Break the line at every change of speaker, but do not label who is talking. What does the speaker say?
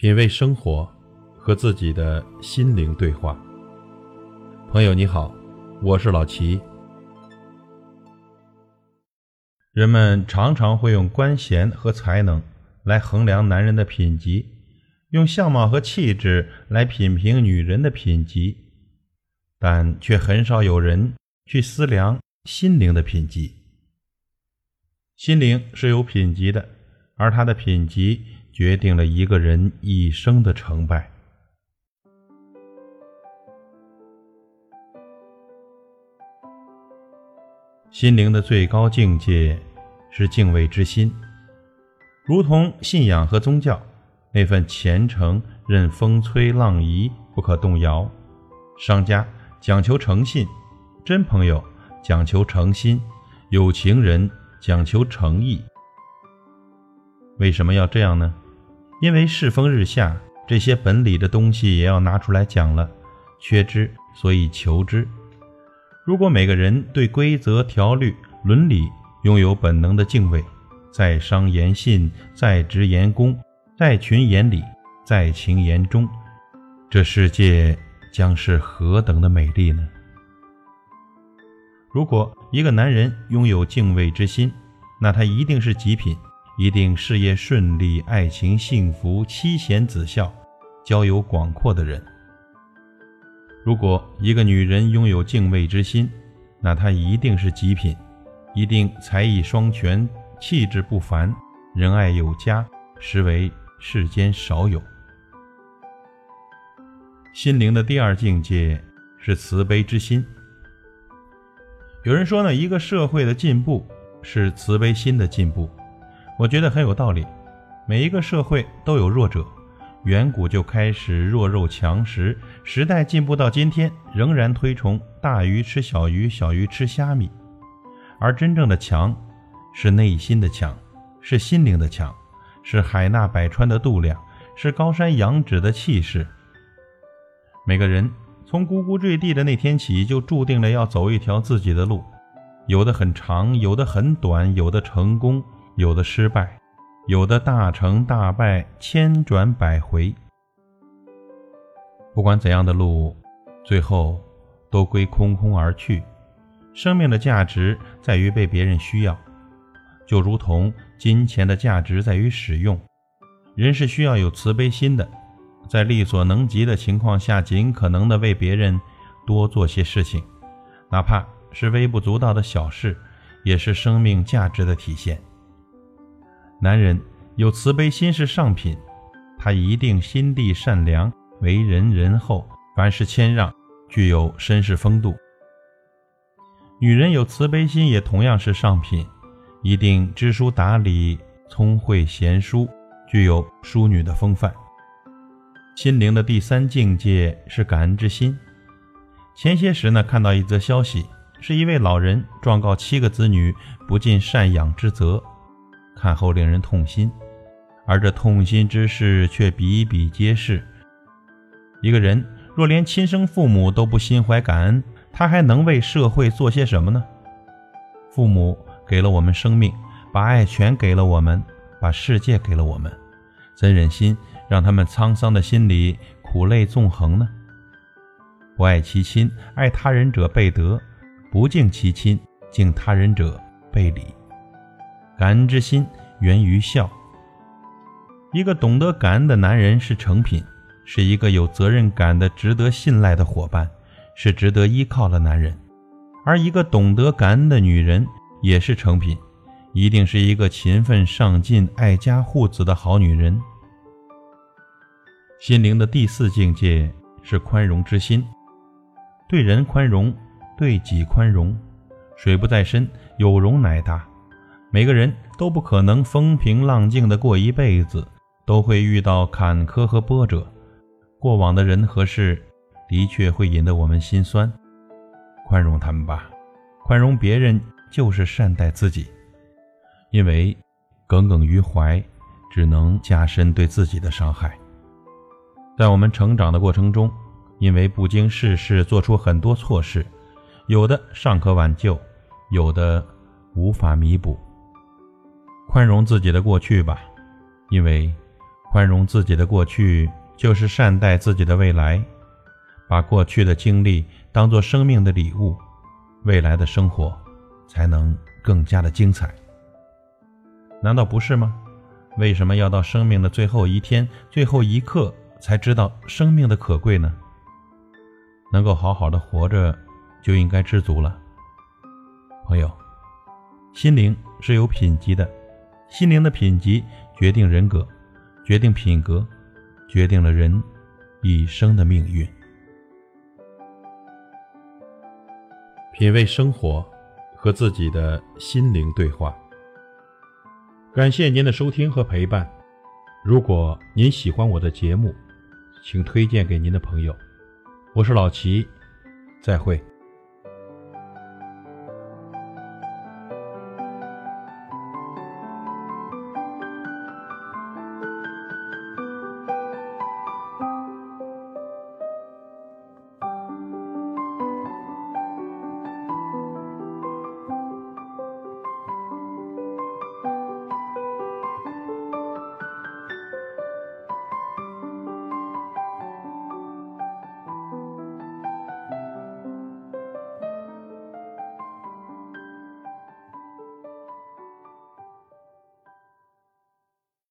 品味生活，和自己的心灵对话。朋友你好，我是老齐。人们常常会用官衔和才能来衡量男人的品级，用相貌和气质来品评女人的品级，但却很少有人去思量心灵的品级。心灵是有品级的，而他的品级。决定了一个人一生的成败。心灵的最高境界是敬畏之心，如同信仰和宗教，那份虔诚任风吹浪移不可动摇。商家讲求诚信，真朋友讲求诚心，有情人讲求诚意。为什么要这样呢？因为世风日下，这些本理的东西也要拿出来讲了。缺之，所以求之。如果每个人对规则、条律、伦理拥有本能的敬畏，在商言信，在职言恭，在群言礼，在情言忠，这世界将是何等的美丽呢？如果一个男人拥有敬畏之心，那他一定是极品。一定事业顺利，爱情幸福，妻贤子孝，交友广阔的人。如果一个女人拥有敬畏之心，那她一定是极品，一定才艺双全，气质不凡，仁爱有加，实为世间少有。心灵的第二境界是慈悲之心。有人说呢，一个社会的进步是慈悲心的进步。我觉得很有道理。每一个社会都有弱者，远古就开始弱肉强食，时代进步到今天，仍然推崇大鱼吃小鱼，小鱼吃虾米。而真正的强，是内心的强，是心灵的强，是海纳百川的度量，是高山仰止的气势。每个人从呱呱坠地的那天起，就注定了要走一条自己的路，有的很长，有的很短，有的成功。有的失败，有的大成大败，千转百回。不管怎样的路，最后都归空空而去。生命的价值在于被别人需要，就如同金钱的价值在于使用。人是需要有慈悲心的，在力所能及的情况下，尽可能的为别人多做些事情，哪怕是微不足道的小事，也是生命价值的体现。男人有慈悲心是上品，他一定心地善良，为人仁厚，凡事谦让，具有绅士风度。女人有慈悲心也同样是上品，一定知书达理，聪慧贤淑，具有淑女的风范。心灵的第三境界是感恩之心。前些时呢，看到一则消息，是一位老人状告七个子女不尽赡养之责。看后令人痛心，而这痛心之事却比比皆是。一个人若连亲生父母都不心怀感恩，他还能为社会做些什么呢？父母给了我们生命，把爱全给了我们，把世界给了我们，怎忍心让他们沧桑的心里苦泪纵横呢？不爱其亲，爱他人者背德；不敬其亲，敬他人者背礼。感恩之心源于孝。一个懂得感恩的男人是成品，是一个有责任感的、值得信赖的伙伴，是值得依靠的男人。而一个懂得感恩的女人也是成品，一定是一个勤奋上进、爱家护子的好女人。心灵的第四境界是宽容之心，对人宽容，对己宽容。水不在深，有容乃大。每个人都不可能风平浪静的过一辈子，都会遇到坎坷和波折。过往的人和事，的确会引得我们心酸。宽容他们吧，宽容别人就是善待自己。因为耿耿于怀，只能加深对自己的伤害。在我们成长的过程中，因为不经世事做出很多错事，有的尚可挽救，有的无法弥补。宽容自己的过去吧，因为宽容自己的过去，就是善待自己的未来。把过去的经历当做生命的礼物，未来的生活才能更加的精彩。难道不是吗？为什么要到生命的最后一天、最后一刻才知道生命的可贵呢？能够好好的活着，就应该知足了。朋友，心灵是有品级的，心灵的品级决定人格，决定品格，决定了人一生的命运。品味生活，和自己的心灵对话。感谢您的收听和陪伴。如果您喜欢我的节目，请推荐给您的朋友。我是老齐，再会。